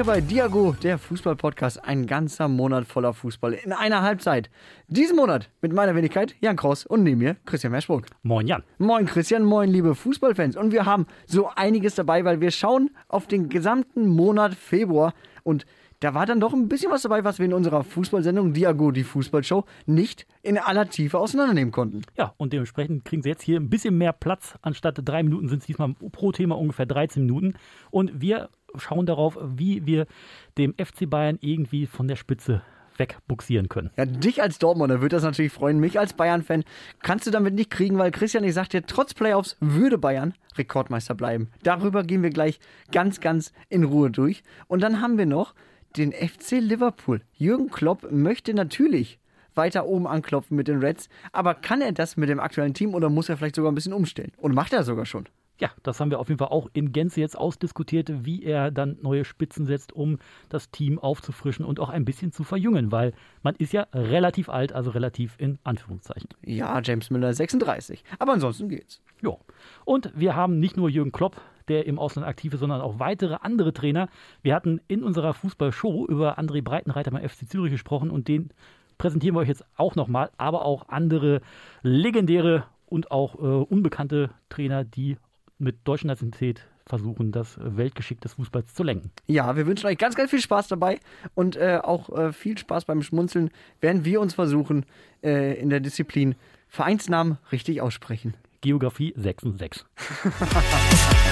Hier bei Diago, der Fußball-Podcast. Ein ganzer Monat voller Fußball in einer Halbzeit. Diesen Monat mit meiner Wenigkeit Jan Kross und neben mir Christian Merschburg. Moin Jan. Moin Christian, moin liebe Fußballfans. Und wir haben so einiges dabei, weil wir schauen auf den gesamten Monat Februar und da war dann doch ein bisschen was dabei, was wir in unserer Fußballsendung Diago, die Fußballshow, nicht in aller Tiefe auseinandernehmen konnten. Ja, und dementsprechend kriegen Sie jetzt hier ein bisschen mehr Platz. Anstatt drei Minuten sind es diesmal pro Thema ungefähr 13 Minuten. Und wir schauen darauf, wie wir dem FC Bayern irgendwie von der Spitze wegbuxieren können. Ja, dich als Dortmunder würde das natürlich freuen. Mich als Bayern-Fan kannst du damit nicht kriegen, weil Christian, ich sagte trotz Playoffs würde Bayern Rekordmeister bleiben. Darüber gehen wir gleich ganz, ganz in Ruhe durch. Und dann haben wir noch den FC Liverpool. Jürgen Klopp möchte natürlich weiter oben anklopfen mit den Reds, aber kann er das mit dem aktuellen Team oder muss er vielleicht sogar ein bisschen umstellen? Und macht er sogar schon? Ja, das haben wir auf jeden Fall auch in Gänze jetzt ausdiskutiert, wie er dann neue Spitzen setzt, um das Team aufzufrischen und auch ein bisschen zu verjüngen, weil man ist ja relativ alt, also relativ in Anführungszeichen. Ja, James Miller 36, aber ansonsten geht's. Ja. Und wir haben nicht nur Jürgen Klopp, der im Ausland aktiv ist, sondern auch weitere andere Trainer. Wir hatten in unserer Fußballshow über André Breitenreiter beim FC Zürich gesprochen und den präsentieren wir euch jetzt auch nochmal, aber auch andere legendäre und auch äh, unbekannte Trainer, die mit deutscher Nationalität versuchen, das Weltgeschick des Fußballs zu lenken. Ja, wir wünschen euch ganz, ganz viel Spaß dabei und äh, auch äh, viel Spaß beim Schmunzeln, während wir uns versuchen, äh, in der Disziplin Vereinsnamen richtig aussprechen. Geografie 6 und 6.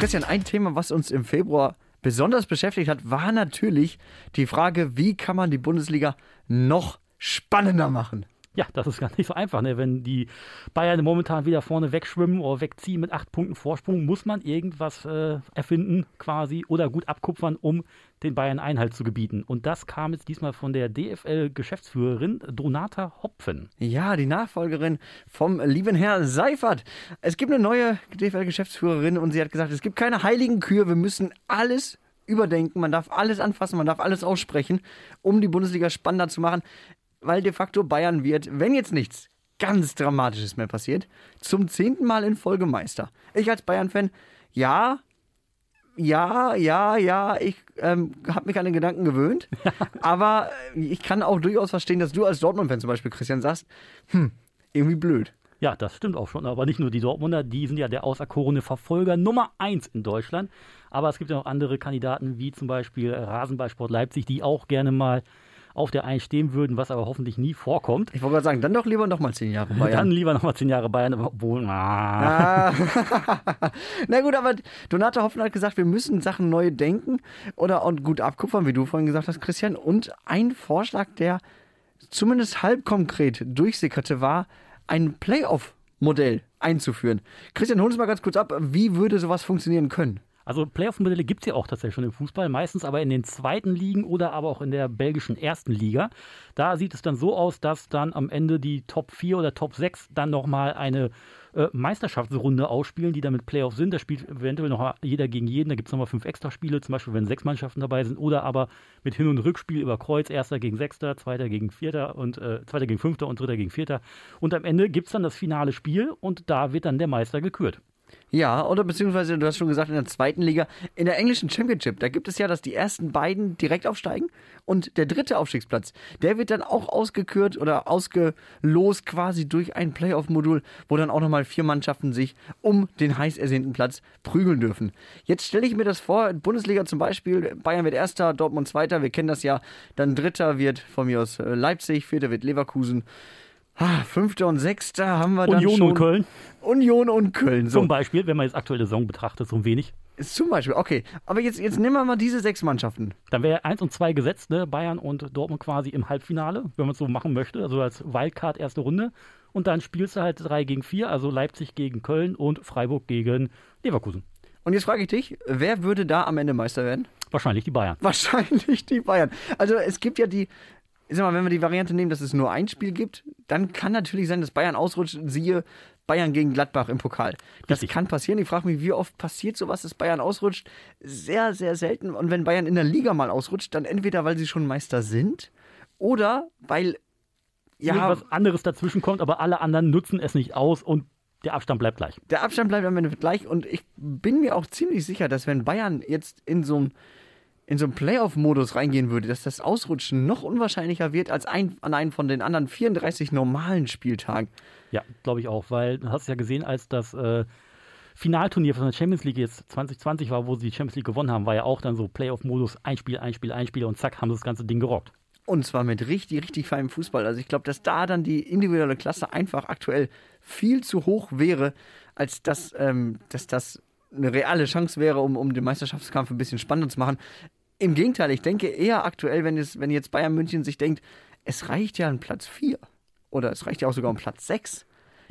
Christian, ein Thema, was uns im Februar besonders beschäftigt hat, war natürlich die Frage, wie kann man die Bundesliga noch spannender machen? Ja, das ist gar nicht so einfach. Ne? Wenn die Bayern momentan wieder vorne wegschwimmen oder wegziehen mit acht Punkten Vorsprung, muss man irgendwas äh, erfinden quasi oder gut abkupfern, um den Bayern Einhalt zu gebieten. Und das kam jetzt diesmal von der DFL-Geschäftsführerin Donata Hopfen. Ja, die Nachfolgerin vom lieben Herr Seifert. Es gibt eine neue DFL-Geschäftsführerin und sie hat gesagt, es gibt keine heiligen Kühe, wir müssen alles überdenken, man darf alles anfassen, man darf alles aussprechen, um die Bundesliga spannender zu machen weil de facto Bayern wird, wenn jetzt nichts ganz Dramatisches mehr passiert, zum zehnten Mal in Folge Meister. Ich als Bayern-Fan, ja, ja, ja, ja, ich ähm, habe mich an den Gedanken gewöhnt, aber ich kann auch durchaus verstehen, dass du als Dortmund-Fan zum Beispiel, Christian, sagst, hm, irgendwie blöd. Ja, das stimmt auch schon. Aber nicht nur die Dortmunder, die sind ja der auserkorene Verfolger Nummer eins in Deutschland. Aber es gibt ja noch andere Kandidaten, wie zum Beispiel Rasenballsport Leipzig, die auch gerne mal auf der 1 stehen würden, was aber hoffentlich nie vorkommt. Ich wollte gerade sagen, dann doch lieber nochmal zehn Jahre Bayern. Dann lieber nochmal zehn Jahre Bayern, obwohl. Ah. Na gut, aber Donata Hoffmann hat gesagt, wir müssen Sachen neu denken oder und gut abkupfern, wie du vorhin gesagt hast, Christian. Und ein Vorschlag, der zumindest halb konkret durchsickerte, war ein Playoff-Modell einzuführen. Christian, hol uns mal ganz kurz ab, wie würde sowas funktionieren können? Also Playoff-Modelle gibt es ja auch tatsächlich schon im Fußball, meistens aber in den zweiten Ligen oder aber auch in der belgischen ersten Liga. Da sieht es dann so aus, dass dann am Ende die Top 4 oder Top 6 dann nochmal eine äh, Meisterschaftsrunde ausspielen, die dann mit Playoff sind. Da spielt eventuell noch jeder gegen jeden. Da gibt es nochmal fünf Extraspiele, zum Beispiel wenn sechs Mannschaften dabei sind. Oder aber mit Hin- und Rückspiel über Kreuz, erster gegen sechster, zweiter gegen vierter und äh, zweiter gegen fünfter und dritter gegen vierter. Und am Ende gibt es dann das finale Spiel und da wird dann der Meister gekürt. Ja, oder beziehungsweise, du hast schon gesagt, in der zweiten Liga, in der englischen Championship, da gibt es ja, dass die ersten beiden direkt aufsteigen und der dritte Aufstiegsplatz, der wird dann auch ausgekürt oder ausgelost quasi durch ein Playoff-Modul, wo dann auch nochmal vier Mannschaften sich um den heiß ersehnten Platz prügeln dürfen. Jetzt stelle ich mir das vor, Bundesliga zum Beispiel, Bayern wird Erster, Dortmund Zweiter, wir kennen das ja, dann Dritter wird von mir aus äh, Leipzig, Vierter wird Leverkusen, Ah, Fünfter und Sechster haben wir Union dann schon. und Köln. Union und Köln. So. Zum Beispiel, wenn man jetzt aktuelle Saison betrachtet, so ein wenig. Zum Beispiel, okay. Aber jetzt, jetzt nehmen wir mal diese sechs Mannschaften. Dann wäre eins und zwei gesetzt, ne? Bayern und Dortmund quasi im Halbfinale, wenn man es so machen möchte, also als Wildcard erste Runde. Und dann spielst du halt drei gegen vier, also Leipzig gegen Köln und Freiburg gegen Leverkusen. Und jetzt frage ich dich, wer würde da am Ende Meister werden? Wahrscheinlich die Bayern. Wahrscheinlich die Bayern. Also es gibt ja die, ich sag mal, wenn wir die Variante nehmen, dass es nur ein Spiel gibt, dann kann natürlich sein, dass Bayern ausrutscht. Siehe Bayern gegen Gladbach im Pokal. Das Richtig. kann passieren. Ich frage mich, wie oft passiert sowas, dass Bayern ausrutscht? Sehr, sehr selten. Und wenn Bayern in der Liga mal ausrutscht, dann entweder, weil sie schon Meister sind oder weil ja, irgendwas anderes dazwischen kommt, aber alle anderen nutzen es nicht aus und der Abstand bleibt gleich. Der Abstand bleibt am Ende gleich und ich bin mir auch ziemlich sicher, dass wenn Bayern jetzt in so einem in so einen Playoff-Modus reingehen würde, dass das Ausrutschen noch unwahrscheinlicher wird als ein, an einen von den anderen 34 normalen Spieltagen. Ja, glaube ich auch, weil du hast ja gesehen, als das äh, Finalturnier von der Champions League jetzt 2020 war, wo sie die Champions League gewonnen haben, war ja auch dann so Playoff-Modus, ein Spiel, ein Spiel, ein Spiel und zack, haben das ganze Ding gerockt. Und zwar mit richtig, richtig feinem Fußball. Also ich glaube, dass da dann die individuelle Klasse einfach aktuell viel zu hoch wäre, als dass, ähm, dass das eine reale Chance wäre, um, um den Meisterschaftskampf ein bisschen spannender zu machen. Im Gegenteil, ich denke eher aktuell, wenn, es, wenn jetzt Bayern München sich denkt, es reicht ja ein Platz 4 oder es reicht ja auch sogar um Platz 6,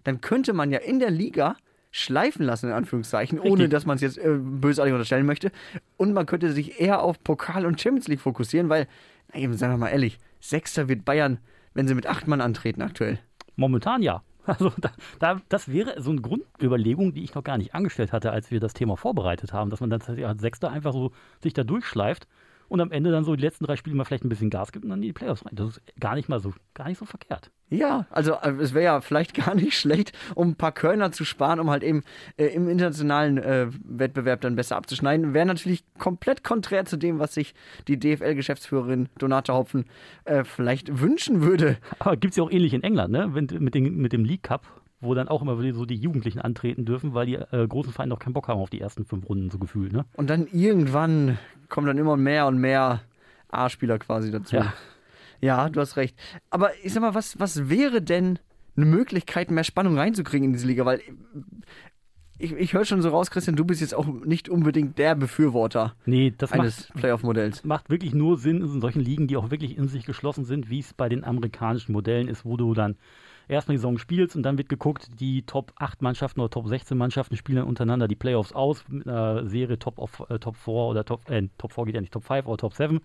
dann könnte man ja in der Liga schleifen lassen, in Anführungszeichen, Richtig. ohne dass man es jetzt äh, bösartig unterstellen möchte. Und man könnte sich eher auf Pokal und Champions League fokussieren, weil, na eben, sagen wir mal ehrlich, Sechster wird Bayern, wenn sie mit acht Mann antreten aktuell. Momentan ja. Also da, da, das wäre so eine Grundüberlegung, die ich noch gar nicht angestellt hatte, als wir das Thema vorbereitet haben, dass man dann als Sechster einfach so sich da durchschleift und am Ende dann so die letzten drei Spiele mal vielleicht ein bisschen Gas gibt und dann in die Playoffs rein. Das ist gar nicht mal so, gar nicht so verkehrt. Ja, also äh, es wäre ja vielleicht gar nicht schlecht, um ein paar Körner zu sparen, um halt eben äh, im internationalen äh, Wettbewerb dann besser abzuschneiden. Wäre natürlich komplett konträr zu dem, was sich die DFL-Geschäftsführerin Donata Hopfen äh, vielleicht wünschen würde. Aber gibt es ja auch ähnlich in England, ne? Wenn, mit, den, mit dem League Cup, wo dann auch immer wieder so die Jugendlichen antreten dürfen, weil die äh, großen Vereine noch keinen Bock haben auf die ersten fünf Runden, so gefühlt, ne? Und dann irgendwann kommen dann immer mehr und mehr A-Spieler quasi dazu. Ja. Ja, du hast recht. Aber ich sag mal, was, was wäre denn eine Möglichkeit, mehr Spannung reinzukriegen in diese Liga? Weil ich, ich höre schon so raus, Christian, du bist jetzt auch nicht unbedingt der Befürworter Nee, das eines Playoff-Modells. macht wirklich nur Sinn in solchen Ligen, die auch wirklich in sich geschlossen sind, wie es bei den amerikanischen Modellen ist, wo du dann erstmal die Saison spielst und dann wird geguckt, die Top 8 Mannschaften oder Top 16 Mannschaften spielen dann untereinander die Playoffs aus mit einer Serie Top, of, äh, Top 4 oder Top, äh, Top 4 geht ja nicht, Top 5 oder Top 7.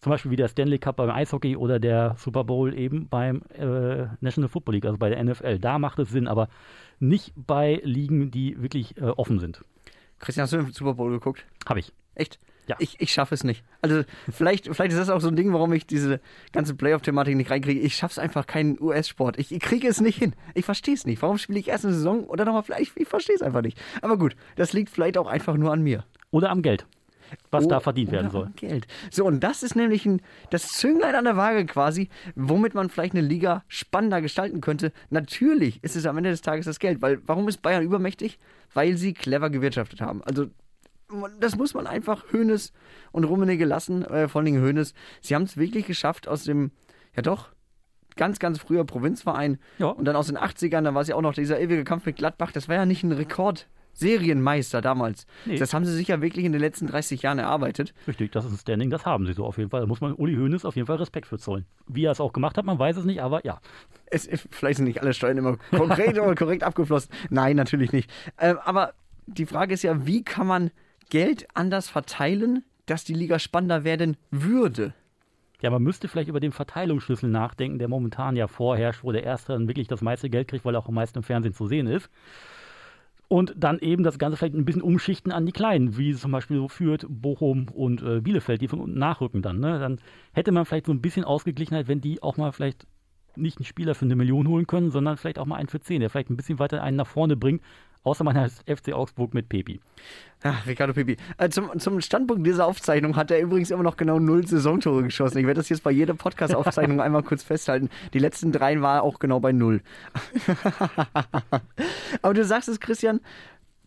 Zum Beispiel wie der Stanley Cup beim Eishockey oder der Super Bowl eben beim äh, National Football League, also bei der NFL. Da macht es Sinn, aber nicht bei Ligen, die wirklich äh, offen sind. Christian, hast du den Super Bowl geguckt? Habe ich. Echt? Ja. Ich, ich schaffe es nicht. Also vielleicht, vielleicht ist das auch so ein Ding, warum ich diese ganze Playoff-Thematik nicht reinkriege. Ich schaffe es einfach keinen US-Sport. Ich, ich kriege es nicht hin. Ich verstehe es nicht. Warum spiele ich erst eine Saison oder nochmal vielleicht? Ich verstehe es einfach nicht. Aber gut, das liegt vielleicht auch einfach nur an mir. Oder am Geld, was Oh, da verdient werden soll. Geld. So, und das ist nämlich ein, das Zünglein an der Waage quasi, womit man vielleicht eine Liga spannender gestalten könnte. Natürlich ist es am Ende des Tages das Geld, weil warum ist Bayern übermächtig? Weil sie clever gewirtschaftet haben. Also das muss man einfach Hönes und Rummenigge lassen, äh, vor allen Dingen Hönes. Sie haben es wirklich geschafft aus dem, ja doch, ganz, ganz früher Provinzverein Ja. und dann aus den 80ern, da war es ja auch noch dieser ewige Kampf mit Gladbach, das war ja nicht ein Rekord. Serienmeister damals. Nee. Das haben sie sich ja wirklich in den letzten 30 Jahren erarbeitet. Richtig, das ist ein Standing, das haben sie so auf jeden Fall. Da muss man Uli Hoeneß auf jeden Fall Respekt für zollen. Wie er es auch gemacht hat, man weiß es nicht, aber ja. Es, vielleicht sind nicht alle Steuern immer konkret oder korrekt abgeflossen. Nein, natürlich nicht. Ähm, aber die Frage ist ja, wie kann man Geld anders verteilen, dass die Liga spannender werden würde? Ja, man müsste vielleicht über den Verteilungsschlüssel nachdenken, der momentan ja vorherrscht, wo der Erste dann wirklich das meiste Geld kriegt, weil er auch am meisten im Fernsehen zu sehen ist. Und dann eben das Ganze vielleicht ein bisschen umschichten an die Kleinen, wie zum Beispiel so Fürth, Bochum und äh, Bielefeld, die von unten nachrücken dann. Ne? Dann hätte man vielleicht so ein bisschen Ausgeglichenheit, wenn die auch mal vielleicht nicht einen Spieler für eine Million holen können, sondern vielleicht auch mal einen für zehn, der vielleicht ein bisschen weiter einen nach vorne bringt, außer man heißt FC Augsburg mit Pepi. Ja, Ricardo Pipi. Äh, zum, zum Standpunkt dieser Aufzeichnung hat er übrigens immer noch genau null Saisontore geschossen. Ich werde das jetzt bei jeder Podcast-Aufzeichnung einmal kurz festhalten. Die letzten drei war auch genau bei null. Aber du sagst es, Christian,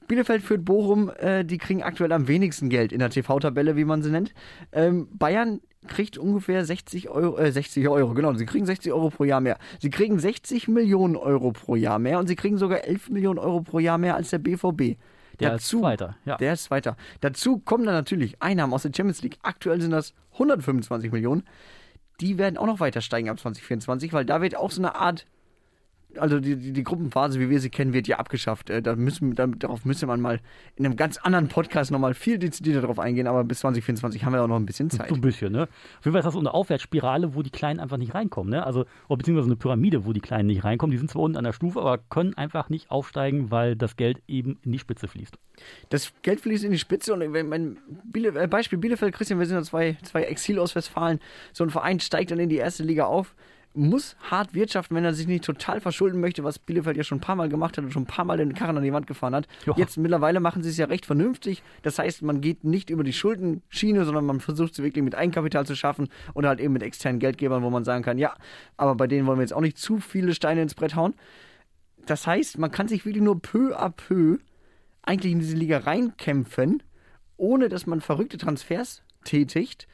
Bielefeld führt Bochum, äh, die kriegen aktuell am wenigsten Geld in der TV-Tabelle, wie man sie nennt. Ähm, Bayern kriegt ungefähr 60 Euro, äh, 60 Euro, genau, sie kriegen 60 Euro pro Jahr mehr. Sie kriegen 60 Millionen Euro pro Jahr mehr und sie kriegen sogar 11 Millionen Euro pro Jahr mehr als der BVB. Der ist Zweiter, ja. Der ist weiter. Dazu kommen dann natürlich Einnahmen aus der Champions League. Aktuell sind das 125 Millionen. Die werden auch noch weiter steigen ab 2024, weil da wird auch so eine Art, also die, die, die Gruppenphase, wie wir sie kennen, wird ja abgeschafft. Äh, Da müssen, da, darauf müsste man mal in einem ganz anderen Podcast nochmal viel dezidierter drauf eingehen, aber bis 2024 haben wir auch noch ein bisschen Zeit. So ein bisschen, ne? Auf jeden Fall ist das so eine Aufwärtsspirale, wo die Kleinen einfach nicht reinkommen, ne? Also, oder beziehungsweise eine Pyramide, wo die Kleinen nicht reinkommen. Die sind zwar unten an der Stufe, aber können einfach nicht aufsteigen, weil das Geld eben in die Spitze fließt. Das Geld fließt in die Spitze und wenn mein Biele, äh, Beispiel Bielefeld, Christian, wir sind ja zwei, zwei Exil aus Westfalen, so ein Verein steigt dann in die erste Liga auf. Muss hart wirtschaften, wenn er sich nicht total verschulden möchte, was Bielefeld ja schon ein paar Mal gemacht hat und schon ein paar Mal den Karren an die Wand gefahren hat. Ja. Jetzt mittlerweile machen sie es ja recht vernünftig. Das heißt, man geht nicht über die Schuldenschiene, sondern man versucht sie wirklich mit Eigenkapital zu schaffen oder halt eben mit externen Geldgebern, wo man sagen kann, ja, aber bei denen wollen wir jetzt auch nicht zu viele Steine ins Brett hauen. Das heißt, man kann sich wirklich nur peu à peu eigentlich in diese Liga reinkämpfen, ohne dass man verrückte Transfers tätigt.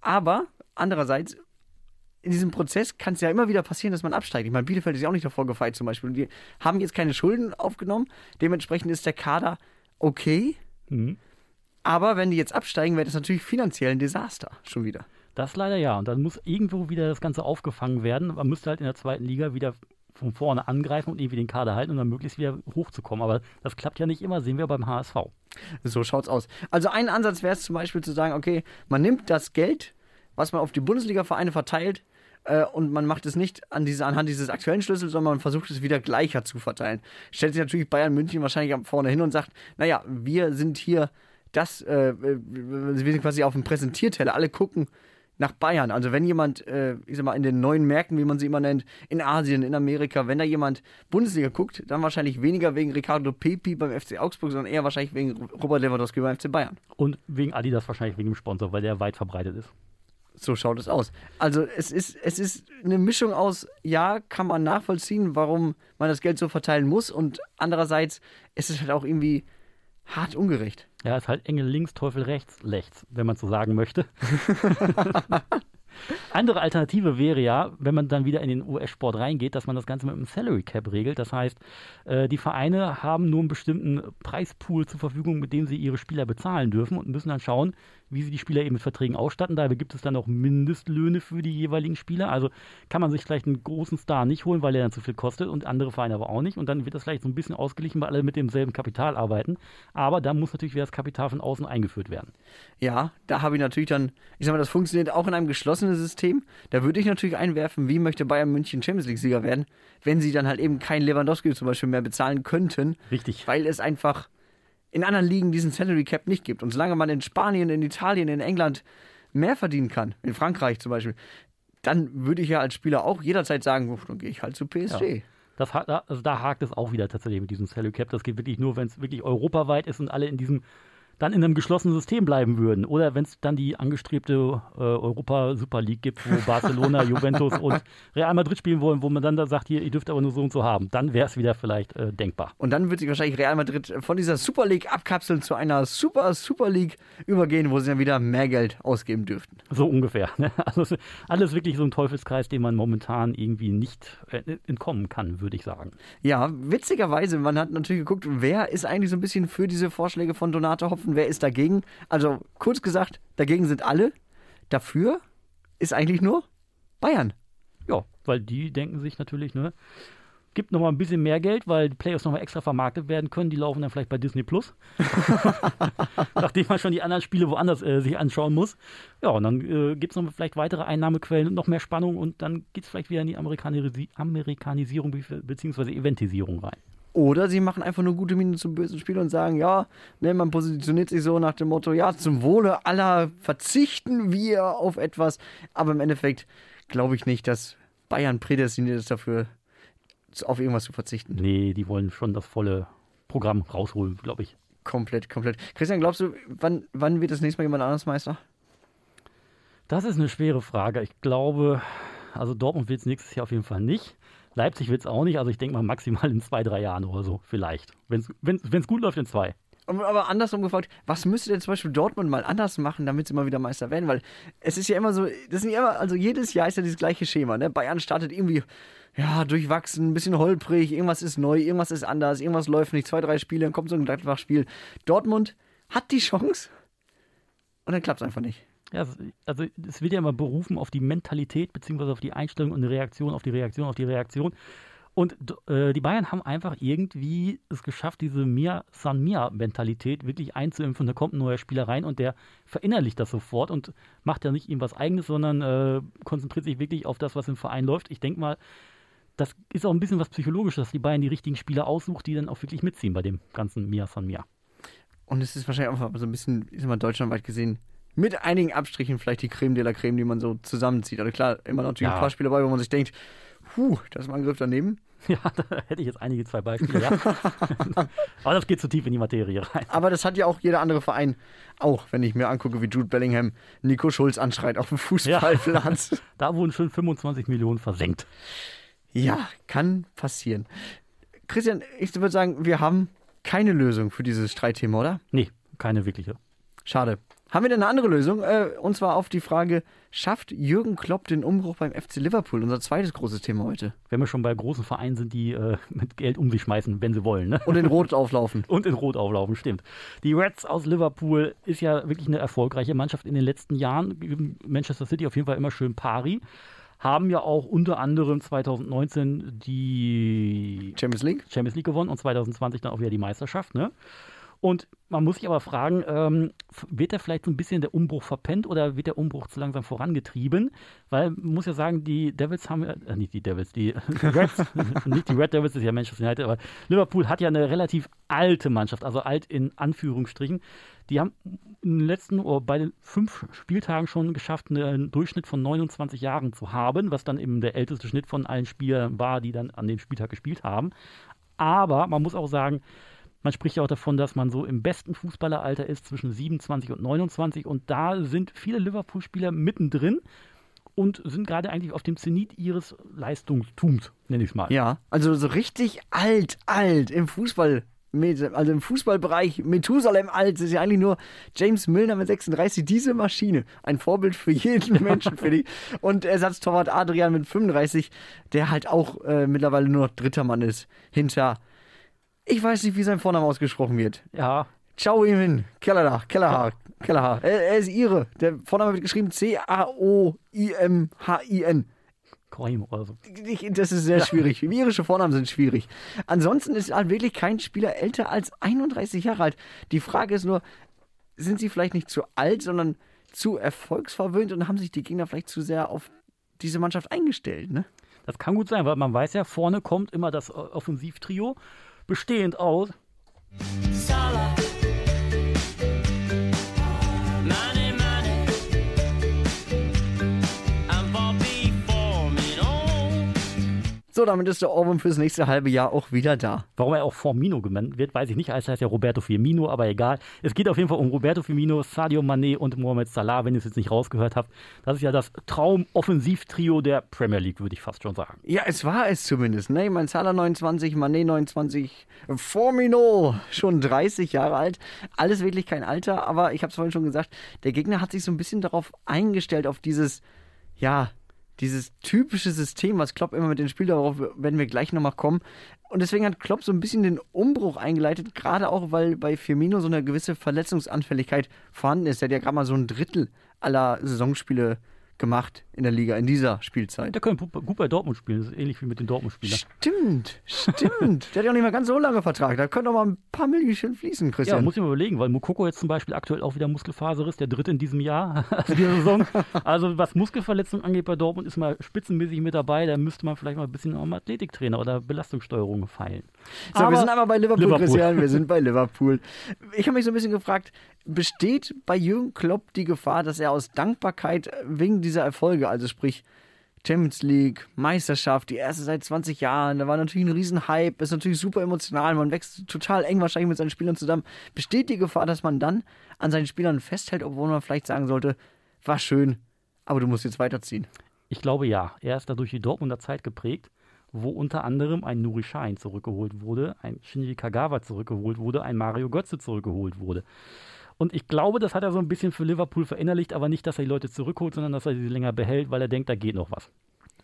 Aber andererseits, in diesem Prozess kann es ja immer wieder passieren, dass man absteigt. Ich meine, Bielefeld ist ja auch nicht davor gefeit zum Beispiel. Die haben jetzt keine Schulden aufgenommen. Dementsprechend ist der Kader okay. Mhm. Aber wenn die jetzt absteigen, wäre das natürlich finanziell ein Desaster schon wieder. Das leider ja. Und dann muss irgendwo wieder das Ganze aufgefangen werden. Man müsste halt in der zweiten Liga wieder von vorne angreifen und irgendwie den Kader halten, um dann möglichst wieder hochzukommen. Aber das klappt ja nicht immer, sehen wir beim HSV. So schaut's aus. Also ein Ansatz wäre es zum Beispiel zu sagen, okay, man nimmt das Geld, was man auf die Bundesliga-Vereine verteilt, äh, und man macht es nicht an diese, anhand dieses aktuellen Schlüssels, sondern man versucht es wieder gleicher zu verteilen. Stellt sich natürlich Bayern München wahrscheinlich vorne hin und sagt, naja, wir sind hier das, äh, wir sind quasi auf dem Präsentierteller. Alle gucken nach Bayern. Also wenn jemand, äh, ich sag mal, in den neuen Märkten, wie man sie immer nennt, in Asien, in Amerika, wenn da jemand Bundesliga guckt, dann wahrscheinlich weniger wegen Ricardo Pepi beim FC Augsburg, sondern eher wahrscheinlich wegen Robert Lewandowski beim FC Bayern. Und wegen Adidas wahrscheinlich wegen dem Sponsor, weil der weit verbreitet ist. So schaut es aus. Also es ist, es ist eine Mischung aus, ja, kann man nachvollziehen, warum man das Geld so verteilen muss und andererseits ist es halt auch irgendwie hart ungerecht. Ja, ist halt Engel links, Teufel rechts, rechts, wenn man so sagen möchte. Andere Alternative wäre ja, wenn man dann wieder in den US-Sport reingeht, dass man das Ganze mit einem Salary Cap regelt. Das heißt, äh, die Vereine haben nur einen bestimmten Preispool zur Verfügung, mit dem sie ihre Spieler bezahlen dürfen und müssen dann schauen, wie sie die Spieler eben mit Verträgen ausstatten. Dabei gibt es dann auch Mindestlöhne für die jeweiligen Spieler. Also kann man sich vielleicht einen großen Star nicht holen, weil er dann zu viel kostet und andere Vereine aber auch nicht. Und dann wird das vielleicht so ein bisschen ausgeglichen, weil alle mit demselben Kapital arbeiten. Aber da muss natürlich wieder das Kapital von außen eingeführt werden. Ja, da habe ich natürlich dann, ich sag mal, das funktioniert auch in einem geschlossenen System. Da würde ich natürlich einwerfen, wie möchte Bayern München Champions League-Sieger werden, wenn sie dann halt eben keinen Lewandowski zum Beispiel mehr bezahlen könnten. Richtig. Weil es einfach in anderen Ligen diesen Salary Cap nicht gibt. Und solange man in Spanien, in Italien, in England mehr verdienen kann, in Frankreich zum Beispiel, dann würde ich ja als Spieler auch jederzeit sagen, "Uff, dann gehe ich halt zu PSG. Ja. Das, also da hakt es auch wieder tatsächlich mit diesem Salary Cap. Das geht wirklich nur, wenn es wirklich europaweit ist und alle in diesem dann in einem geschlossenen System bleiben würden. Oder wenn es dann die angestrebte äh, Europa Super League gibt, wo Barcelona, Juventus und Real Madrid spielen wollen, wo man dann da sagt, hier, ihr dürft aber nur so und so haben. Dann wäre es wieder vielleicht äh, denkbar. Und dann wird sich wahrscheinlich Real Madrid von dieser Super League abkapseln zu einer Super Super League übergehen, wo sie dann wieder mehr Geld ausgeben dürften. So ungefähr. Ne? Also alles wirklich so ein Teufelskreis, dem man momentan irgendwie nicht äh, entkommen kann, würde ich sagen. Ja, witzigerweise, man hat natürlich geguckt, wer ist eigentlich so ein bisschen für diese Vorschläge von Donate Hopfen, wer ist dagegen? Also kurz gesagt, dagegen sind alle. Dafür ist eigentlich nur Bayern. Ja, weil die denken sich natürlich, ne, gibt nochmal ein bisschen mehr Geld, weil die Playoffs nochmal extra vermarktet werden können. Die laufen dann vielleicht bei Disney Plus. Nachdem man schon die anderen Spiele woanders äh, sich anschauen muss. Ja, und dann äh, gibt es noch vielleicht weitere Einnahmequellen und noch mehr Spannung und dann geht es vielleicht wieder in die Amerikanisi Amerikanisierung beziehungsweise Eventisierung rein. Oder sie machen einfach nur gute Miene zum bösen Spiel und sagen, ja, ne, man positioniert sich so nach dem Motto, ja, zum Wohle aller verzichten wir auf etwas. Aber im Endeffekt glaube ich nicht, dass Bayern prädestiniert ist dafür, auf irgendwas zu verzichten. Nee, die wollen schon das volle Programm rausholen, glaube ich. Komplett, komplett. Christian, glaubst du, wann, wann wird das nächste Mal jemand anderes Meister? Das ist eine schwere Frage. Ich glaube, also Dortmund wird es nächstes Jahr auf jeden Fall nicht. Leipzig wird es auch nicht. Also ich denke mal maximal in zwei, drei Jahren oder so, vielleicht. Wenn es gut läuft, in zwei. Aber andersrum gefragt, was müsste denn zum Beispiel Dortmund mal anders machen, damit sie mal wieder Meister werden? Weil es ist ja immer so, das sind ja immer, also jedes Jahr ist ja dieses gleiche Schema. Ne? Bayern startet irgendwie, ja, durchwachsen, ein bisschen holprig, irgendwas ist neu, irgendwas ist anders, irgendwas läuft nicht, zwei, drei Spiele, dann kommt so ein Gladbach-Spiel. Dortmund hat die Chance und dann klappt es einfach nicht. Ja, also es wird ja immer berufen auf die Mentalität beziehungsweise auf die Einstellung und die Reaktion auf die Reaktion auf die Reaktion. Und äh, die Bayern haben einfach irgendwie es geschafft, diese Mia San Mia Mentalität wirklich einzuimpfen. Da kommt ein neuer Spieler rein und der verinnerlicht das sofort und macht ja nicht irgendwas Eigenes, sondern äh, konzentriert sich wirklich auf das, was im Verein läuft. Ich denke mal, das ist auch ein bisschen was Psychologisches, dass die Bayern die richtigen Spieler aussucht, die dann auch wirklich mitziehen bei dem ganzen Mia San Mia. Und es ist wahrscheinlich einfach so ein bisschen, sag mal, deutschlandweit gesehen, mit einigen Abstrichen vielleicht die Creme de la Creme, die man so zusammenzieht. Also klar, immer natürlich Ja. ein paar Spiele dabei, wo man sich denkt, puh, das ist ein Griff daneben. Ja, da hätte ich jetzt einige zwei Beispiele, ja. Aber das geht zu tief in die Materie rein. Aber das hat ja auch jeder andere Verein auch, wenn ich mir angucke, wie Jude Bellingham Nico Schulz anschreit auf dem Fußballplatz. Da wurden schon 25 Millionen versenkt. Ja, kann passieren. Christian, ich würde sagen, wir haben keine Lösung für dieses Streitthema, oder? Nee, keine wirkliche. Schade. Haben wir denn eine andere Lösung? Äh, und zwar auf die Frage, schafft Jürgen Klopp den Umbruch beim FC Liverpool? Unser zweites großes Thema heute. Wenn wir schon bei großen Vereinen sind, die äh, mit Geld um sich schmeißen, wenn sie wollen. Ne? Und in Rot auflaufen. Und in Rot auflaufen, stimmt. Die Reds aus Liverpool ist ja wirklich eine erfolgreiche Mannschaft in den letzten Jahren. Manchester City auf jeden Fall immer schön pari. Haben ja auch unter anderem 2019 die Champions League? Champions League gewonnen und 2020 dann auch wieder die Meisterschaft. Ne? Und man muss sich aber fragen, ähm, wird da vielleicht so ein bisschen der Umbruch verpennt oder wird der Umbruch zu langsam vorangetrieben? Weil man muss ja sagen, die Devils haben ja, äh, nicht die Devils, die Reds, nicht die Red Devils, das ist ja Manchester United, aber Liverpool hat ja eine relativ alte Mannschaft, also alt in Anführungsstrichen. Die haben in den letzten, oder bei den fünf Spieltagen schon geschafft, einen Durchschnitt von 29 Jahren zu haben, was dann eben der älteste Schnitt von allen Spielern war, die dann an dem Spieltag gespielt haben. Aber man muss auch sagen, man spricht ja auch davon, dass man so im besten Fußballeralter ist, zwischen 27 und 29. Und da sind viele Liverpool-Spieler mittendrin und sind gerade eigentlich auf dem Zenit ihres Leistungstums, nenne ich es mal. Ja, also so richtig alt, alt im Fußball. Also im Fußballbereich, Methusalem alt, ist ja eigentlich nur James Milner mit 36, diese Maschine. Ein Vorbild für jeden Menschen, finde ich. Und Ersatztorwart Adrian mit 35, der halt auch äh, mittlerweile nur noch dritter Mann ist. Hinter, ich weiß nicht, wie sein Vorname ausgesprochen wird. Ja, Ciao ihm hin. Kellerach, Kellerach, Kellerach. Er, er ist ihre. Der Vorname wird geschrieben C-A-O-I-M-H-I-N. Koim oder so. Das ist sehr schwierig. Irische Vornamen sind schwierig. Ansonsten ist halt wirklich kein Spieler älter als 31 Jahre alt. Die Frage ist nur, sind sie vielleicht nicht zu alt, sondern zu erfolgsverwöhnt und haben sich die Gegner vielleicht zu sehr auf diese Mannschaft eingestellt, ne? Das kann gut sein, weil man weiß ja, vorne kommt immer das Offensivtrio, bestehend aus So, damit ist der Ohrwurm fürs nächste halbe Jahr auch wieder da. Warum er auch Firmino genannt wird, weiß ich nicht. Es heißt ja Roberto Firmino, aber egal. Es geht auf jeden Fall um Roberto Firmino, Sadio Mané und Mohamed Salah, wenn ihr es jetzt nicht rausgehört habt. Das ist ja das Traum-Offensivtrio der Premier League, würde ich fast schon sagen. Ja, es war es zumindest. Ne? Ich meine, Salah 29, Mané 29, Formino schon 30 Jahre alt. Alles wirklich kein Alter, aber ich habe es vorhin schon gesagt, der Gegner hat sich so ein bisschen darauf eingestellt, auf dieses, ja, dieses typische System, was Klopp immer mit den Spielern, darauf werden wir gleich nochmal kommen. Und deswegen hat Klopp so ein bisschen den Umbruch eingeleitet, gerade auch, weil bei Firmino so eine gewisse Verletzungsanfälligkeit vorhanden ist. Der hat ja gerade mal so ein Drittel aller Saisonspiele gemacht in der Liga, in dieser Spielzeit. Der könnte gut bei Dortmund spielen. Das ist ähnlich wie mit den Dortmund-Spielern. Stimmt, stimmt. Der hat ja auch nicht mehr ganz so lange Vertrag. Da können doch mal ein paar Millionen fließen, Ja, Christian. muss ich mal überlegen, weil Mukoko jetzt zum Beispiel aktuell auch wieder Muskelfaser ist, der dritte in diesem Jahr, also dieser Saison. Also was Muskelverletzungen angeht bei Dortmund, ist mal spitzenmäßig mit dabei. Da müsste man vielleicht mal ein bisschen am Athletiktrainer oder Belastungssteuerung feilen. so, wir Aber- sind einmal bei Liverpool, Liverpool. Christian. Wir sind bei Liverpool. Ich habe mich so ein bisschen gefragt, besteht bei Jürgen Klopp die Gefahr, dass er aus Dankbarkeit wegen dieser Erfolge, also sprich Champions League, Meisterschaft, die erste seit 20 Jahren, da war natürlich ein Riesenhype, ist natürlich super emotional, man wächst total eng wahrscheinlich mit seinen Spielern zusammen. Besteht die Gefahr, dass man dann an seinen Spielern festhält, obwohl man vielleicht sagen sollte, war schön, aber du musst jetzt weiterziehen? Ich glaube ja. Er ist dadurch die Dortmunder Zeit geprägt, wo unter anderem ein Nuri Sahin zurückgeholt wurde, ein Shinji Kagawa zurückgeholt wurde, ein Mario Götze zurückgeholt wurde. Und ich glaube, das hat er so ein bisschen für Liverpool verinnerlicht, aber nicht, dass er die Leute zurückholt, sondern dass er sie länger behält, weil er denkt, da geht noch was.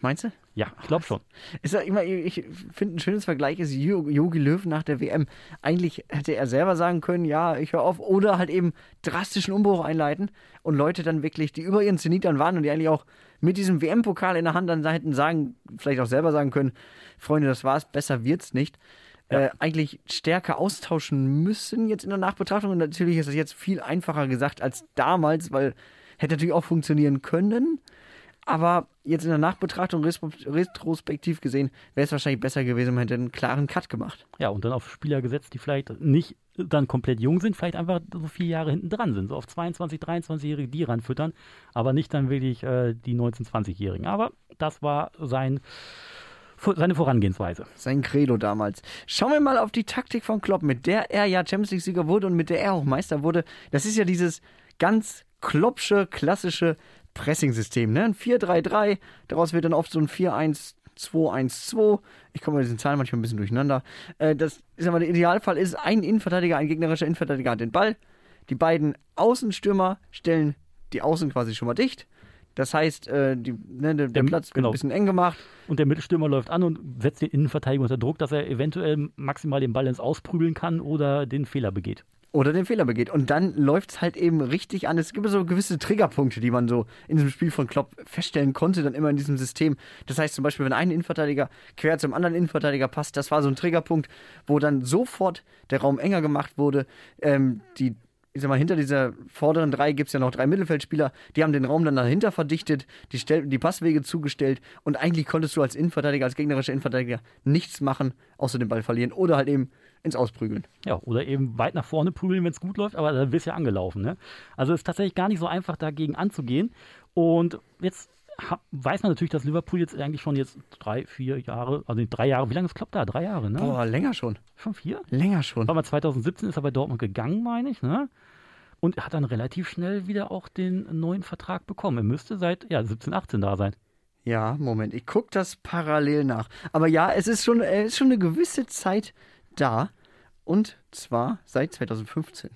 Meinst du? Ja, ich glaube schon. Ist ja immer, ich finde, ein schönes Vergleich ist Jogi Löw nach der WM. Eigentlich hätte er selber sagen können, ja, ich höre auf, oder halt eben drastischen Umbruch einleiten und Leute dann wirklich, die über ihren Zenit dann waren und die eigentlich auch mit diesem WM-Pokal in der Hand dann hätten sagen, vielleicht auch selber sagen können, Freunde, das war's, besser wird's nicht. Äh, eigentlich stärker austauschen müssen jetzt in der Nachbetrachtung. Und natürlich ist das jetzt viel einfacher gesagt als damals, weil hätte natürlich auch funktionieren können. Aber jetzt in der Nachbetrachtung, retro- retrospektiv gesehen, wäre es wahrscheinlich besser gewesen, man hätte einen klaren Cut gemacht. Ja, und dann auf Spieler gesetzt, die vielleicht nicht dann komplett jung sind, vielleicht einfach so vier Jahre hinten dran sind. So auf 22, 23-Jährige, die ranfüttern, aber nicht dann wirklich äh, die 19-, 20-Jährigen. Aber das war sein, seine Vorangehensweise. Sein Credo damals. Schauen wir mal auf die Taktik von Klopp, mit der er ja Champions League-Sieger wurde und mit der er auch Meister wurde. Das ist ja dieses ganz Kloppsche, klassische Pressing-System. Ne? Ein 4-3-3, daraus wird dann oft so ein 4-1-2-1-2. Ich komme mit diesen Zahlen manchmal ein bisschen durcheinander. Äh, das ist aber der Idealfall ist, ein Innenverteidiger, ein gegnerischer Innenverteidiger hat den Ball. Die beiden Außenstürmer stellen die Außen quasi schon mal dicht. Das heißt, äh, die, ne, der, der Platz wird genau. ein bisschen eng gemacht. Und der Mittelstürmer läuft an und setzt den Innenverteidiger unter Druck, dass er eventuell maximal den Ball ins Ausprügeln kann oder den Fehler begeht. oder den Fehler begeht. Und dann läuft es halt eben richtig an. Es gibt so gewisse Triggerpunkte, die man so in diesem Spiel von Klopp feststellen konnte, dann immer in diesem System. Das heißt zum Beispiel, wenn ein Innenverteidiger quer zum anderen Innenverteidiger passt, das war so ein Triggerpunkt, wo dann sofort der Raum enger gemacht wurde. Ähm, die ich sag mal, hinter dieser vorderen drei gibt es ja noch drei Mittelfeldspieler, die haben den Raum dann dahinter verdichtet, die, Stell die Passwege zugestellt und eigentlich konntest du als Innenverteidiger, als gegnerischer Innenverteidiger nichts machen, außer den Ball verlieren oder halt eben ins Ausprügeln. Ja, oder eben weit nach vorne prügeln, wenn es gut läuft, aber dann wirst du ja angelaufen. Ne? Also es ist tatsächlich gar nicht so einfach, dagegen anzugehen. Und jetzt weiß man natürlich, dass Liverpool jetzt eigentlich schon jetzt drei, vier Jahre, also drei Jahre, wie lange ist Klopp da? Drei Jahre, ne? Boah, länger schon. Schon vier? Länger schon. War mal 2017 ist er bei Dortmund gegangen, meine ich, ne? Und hat dann relativ schnell wieder auch den neuen Vertrag bekommen. Er müsste seit ja, 17, 18 da sein. Ja, Moment, ich gucke das parallel nach. Aber ja, es ist schon, es ist schon eine gewisse Zeit da. Und zwar seit 2015.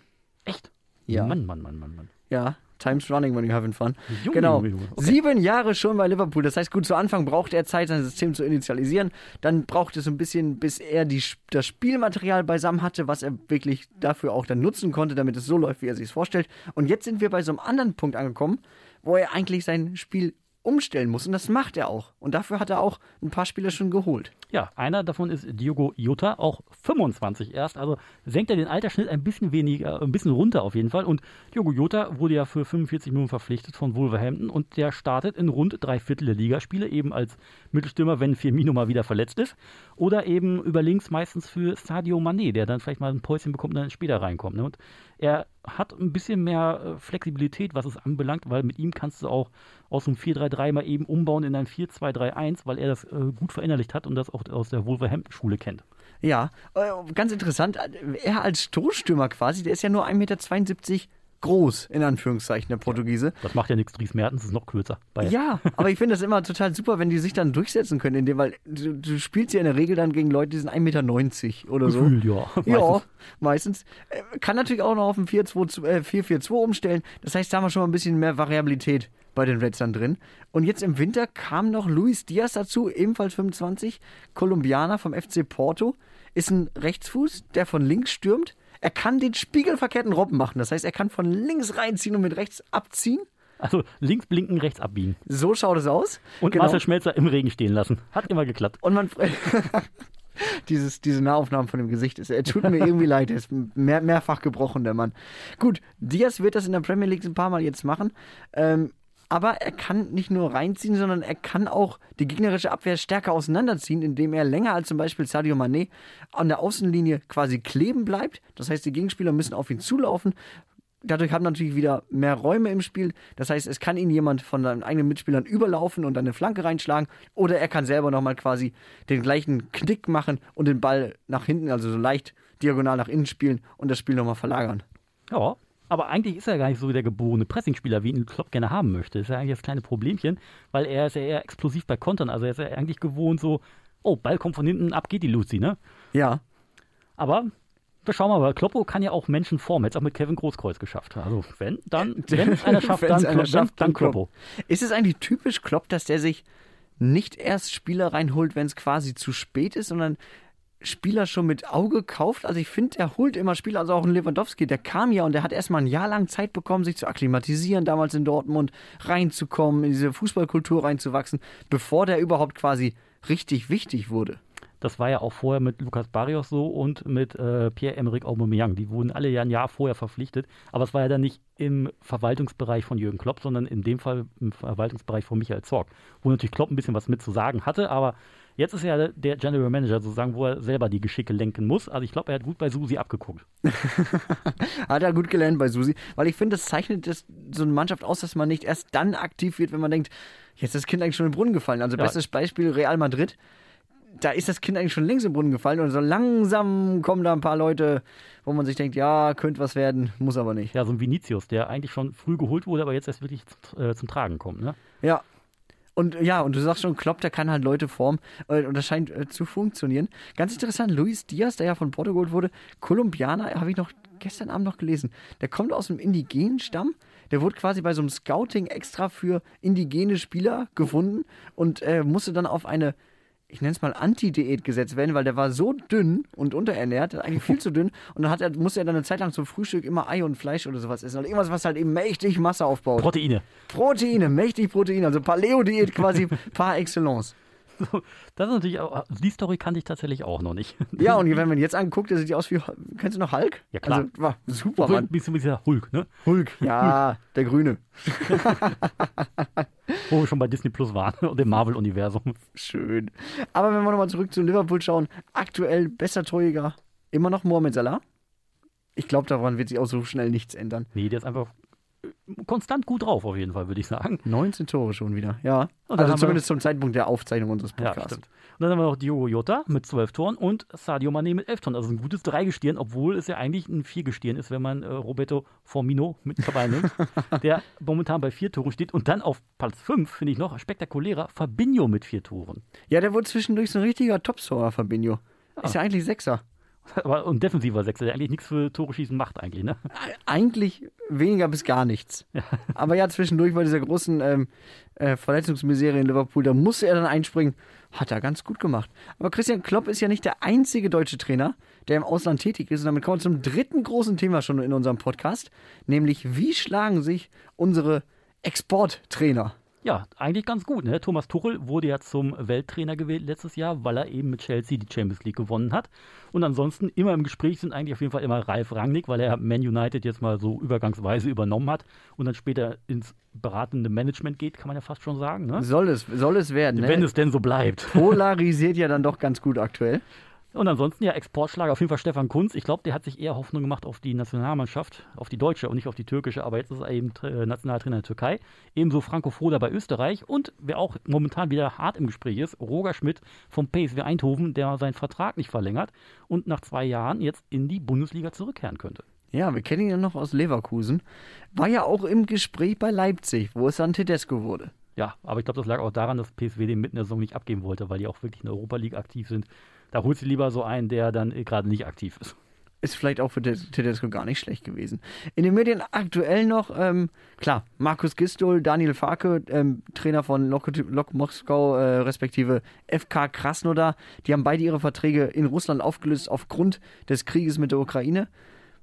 Echt? Ja. Mann, Mann, Mann, Mann, Mann. Ja, time's running when you're having fun. Junge, genau. Junge. Okay. Sieben Jahre schon bei Liverpool. Das heißt, gut, zu Anfang braucht er Zeit, sein System zu initialisieren. Dann braucht es ein bisschen, bis er die, das Spielmaterial beisammen hatte, was er wirklich dafür auch dann nutzen konnte, damit es so läuft, wie er sich es vorstellt. Und jetzt sind wir bei so einem anderen Punkt angekommen, wo er eigentlich sein Spiel umstellen muss. Und das macht er auch. Und dafür hat er auch ein paar Spieler schon geholt. Ja, einer davon ist Diogo Jota, auch 25 erst. Also senkt er den Altersschnitt ein bisschen weniger, ein bisschen runter auf jeden Fall. Und Diogo Jota wurde ja für 45 Minuten verpflichtet von Wolverhampton und der startet in rund drei Viertel der Ligaspiele, eben als Mittelstürmer, wenn Firmino mal wieder verletzt ist. Oder eben über links meistens für Sadio Mané, der dann vielleicht mal ein Päuschen bekommt und dann später reinkommt. Ne? Und er hat ein bisschen mehr äh, Flexibilität, was es anbelangt, weil mit ihm kannst du auch aus dem 4-3-3 mal eben umbauen in ein 4-2-3-1, weil er das äh, gut verinnerlicht hat und das auch aus der Wolverhampton-Schule kennt. Ja, äh, ganz interessant. Er als Stoßstürmer quasi, der ist ja nur 1,72 Meter groß, in Anführungszeichen, der Portugiese. Das macht ja nichts. Dries Mertens ist noch kürzer. Bei Ja, aber ich finde das immer total super, wenn die sich dann durchsetzen können, in dem, weil du, du spielst ja in der Regel dann gegen Leute, die sind 1,90 Meter oder so. Gefühlt, ja. Ja, Meistens. meistens. Äh, Kann natürlich auch noch auf ein 4-2, äh, 4-4-2 umstellen. Das heißt, da haben wir schon mal ein bisschen mehr Variabilität bei den Reds dann drin. Und jetzt im Winter kam noch Luis Diaz dazu, ebenfalls 25, Kolumbianer vom FC Porto. Ist ein Rechtsfuß, der von links stürmt. Er kann den spiegelverkehrten Robben machen. Das heißt, er kann von links reinziehen und mit rechts abziehen. Also links blinken, rechts abbiegen. So schaut es aus. Und Genau. Marcel Schmelzer im Regen stehen lassen. Hat immer geklappt. Und man. Dieses, diese Nahaufnahmen von dem Gesicht, ist, er tut mir irgendwie leid, er ist mehr, mehrfach gebrochen, der Mann. Gut, Diaz wird das in der Premier League ein paar Mal jetzt machen. Ähm, aber er kann nicht nur reinziehen, sondern er kann auch die gegnerische Abwehr stärker auseinanderziehen, indem er länger als zum Beispiel Sadio Mané an der Außenlinie quasi kleben bleibt. Das heißt, die Gegenspieler müssen auf ihn zulaufen. Dadurch hat man natürlich wieder mehr Räume im Spiel. Das heißt, es kann ihn jemand von seinen eigenen Mitspielern überlaufen und eine Flanke reinschlagen. Oder er kann selber nochmal quasi den gleichen Knick machen und den Ball nach hinten, also so leicht diagonal nach innen spielen und das Spiel nochmal verlagern. Ja. Aber eigentlich ist er gar nicht so der geborene Pressingspieler, wie ihn Klopp gerne haben möchte. Das ist ja eigentlich das kleine Problemchen, weil er ist ja eher explosiv bei Kontern. Also er ist ja eigentlich gewohnt so, oh, Ball kommt von hinten, ab geht die Luzi, ne? Ja, Aber wir schauen mal, weil Kloppo kann ja auch Menschen formen. Jetzt auch mit Kevin Großkreuz geschafft. Also wenn, dann, wenn es einer schafft, dann, einer Klopp, schafft, dann, dann Kloppo. Ist es eigentlich typisch Klopp, dass der sich nicht erst Spieler reinholt, wenn es quasi zu spät ist, sondern Spieler schon mit Auge kauft? Also ich finde, er holt immer Spieler, also auch ein Lewandowski, der kam ja und der hat erstmal ein Jahr lang Zeit bekommen, sich zu akklimatisieren, damals in Dortmund reinzukommen, in diese Fußballkultur reinzuwachsen, bevor der überhaupt quasi richtig wichtig wurde. Das war ja auch vorher mit Lukas Barrios so und mit äh, Pierre-Emerick Aubameyang. Die wurden alle ja ein Jahr vorher verpflichtet. Aber es war ja dann nicht im Verwaltungsbereich von Jürgen Klopp, sondern in dem Fall im Verwaltungsbereich von Michael Zorg. Wo natürlich Klopp ein bisschen was mit zu sagen hatte, aber jetzt ist er der General Manager sozusagen, wo er selber die Geschicke lenken muss. Also ich glaube, er hat gut bei Susi abgeguckt. Hat er gut gelernt bei Susi, weil ich finde, das zeichnet das, so eine Mannschaft aus, dass man nicht erst dann aktiv wird, wenn man denkt, jetzt ist das Kind eigentlich schon im Brunnen gefallen. Also Ja. bestes Beispiel Real Madrid. Da ist das Kind eigentlich schon längst im Brunnen gefallen und so langsam kommen da ein paar Leute, wo man sich denkt, ja, könnte was werden, muss aber nicht. Ja, so ein Vinicius, der eigentlich schon früh geholt wurde, aber jetzt erst wirklich zum, äh, zum Tragen kommt. Ne? Ja. Und ja, und du sagst schon, Klopp, der kann halt Leute formen äh, und das scheint äh, zu funktionieren. Ganz interessant, Luis Diaz, der ja von Porto geholt wurde, Kolumbianer, habe ich noch gestern Abend noch gelesen. Der kommt aus einem indigenen Stamm. Der wurde quasi bei so einem Scouting extra für indigene Spieler gefunden und äh, musste dann auf eine, ich nenne es mal Anti-Diät gesetzt werden, weil der war so dünn und unterernährt, eigentlich viel zu dünn. Und dann hat er, musste er dann eine Zeit lang zum Frühstück immer Ei und Fleisch oder sowas essen. Oder irgendwas, was halt eben mächtig Masse aufbaut. Proteine. Proteine, mächtig Protein, also Paleo-Diät quasi par excellence. Das ist natürlich auch, die Story kannte ich tatsächlich auch noch nicht. Ja, und wenn man ihn jetzt anguckt, der sieht ja aus wie, kennst du noch Hulk? Ja, klar. Also, war super, Obwohl, Mann. Ein bisschen wie dieser Hulk, ne? Hulk, ja, der Grüne. Wo wir schon bei Disney Plus waren und dem Marvel-Universum. Schön. Aber wenn wir nochmal zurück zu Liverpool schauen, aktuell besser Torjäger, immer noch Mohamed Salah. Ich glaube, daran wird sich auch so schnell nichts ändern. Nee, der ist einfach konstant gut drauf, auf jeden Fall, würde ich sagen. 19 Tore schon wieder, ja. Also zumindest zum Zeitpunkt der Aufzeichnung unseres Ja, Podcasts. stimmt. Und dann haben wir noch Diogo Jota mit 12 Toren und Sadio Mané mit 11 Toren. Also ein gutes Dreigestirn, obwohl es ja eigentlich ein Viergestirn ist, wenn man äh, Roberto Formino mit dabei nimmt, der momentan bei vier Toren steht. Und dann auf Platz 5, finde ich noch spektakulärer, Fabinho mit vier Toren. Ja, der wurde zwischendurch so ein richtiger Topscorer, Fabinho. Ist ja eigentlich Sechser. Aber und defensiver Sechser, der eigentlich nichts für Tore schießen macht eigentlich, ne? eigentlich weniger bis gar nichts. Aber ja, zwischendurch bei dieser großen ähm, äh, Verletzungsmisere in Liverpool, da musste er dann einspringen. Hat er ganz gut gemacht. Aber Christian Klopp ist ja nicht der einzige deutsche Trainer, der im Ausland tätig ist. Und damit kommen wir zum dritten großen Thema schon in unserem Podcast, nämlich wie schlagen sich unsere Exporttrainer? Ja, eigentlich ganz gut. Ne? Thomas Tuchel wurde ja zum Welttrainer gewählt letztes Jahr, weil er eben mit Chelsea die Champions League gewonnen hat. Und ansonsten immer im Gespräch sind eigentlich auf jeden Fall immer Ralf Rangnick, weil er Man United jetzt mal so übergangsweise übernommen hat und dann später ins beratende Management geht, kann man ja fast schon sagen. Ne? Soll es, soll es werden, Wenn ne? es denn so bleibt. Polarisiert ja dann doch ganz gut aktuell. Und ansonsten ja Exportschlager auf jeden Fall Stefan Kunz. Ich glaube, der hat sich eher Hoffnung gemacht auf die Nationalmannschaft, auf die deutsche und nicht auf die türkische. Aber jetzt ist er eben äh, Nationaltrainer der Türkei. Ebenso Franco Foda bei Österreich. Und wer auch momentan wieder hart im Gespräch ist, Roger Schmidt vom PSW Eindhoven, der seinen Vertrag nicht verlängert und nach zwei Jahren jetzt in die Bundesliga zurückkehren könnte. Ja, wir kennen ihn ja noch aus Leverkusen. War ja auch im Gespräch bei Leipzig, wo es dann Tedesco wurde. Ja, aber ich glaube, das lag auch daran, dass PSW den mitten der Saison nicht abgeben wollte, weil die auch wirklich in der Europa League aktiv sind. Da holt sie lieber so einen, der dann äh, gerade nicht aktiv ist. Ist vielleicht auch für Ted- Tedesco gar nicht schlecht gewesen. In den Medien aktuell noch, ähm, klar, Markus Gistol, Daniel Farke, ähm, Trainer von Lok, Lok Moskau, äh, respektive FK Krasnodar, die haben beide ihre Verträge in Russland aufgelöst aufgrund des Krieges mit der Ukraine.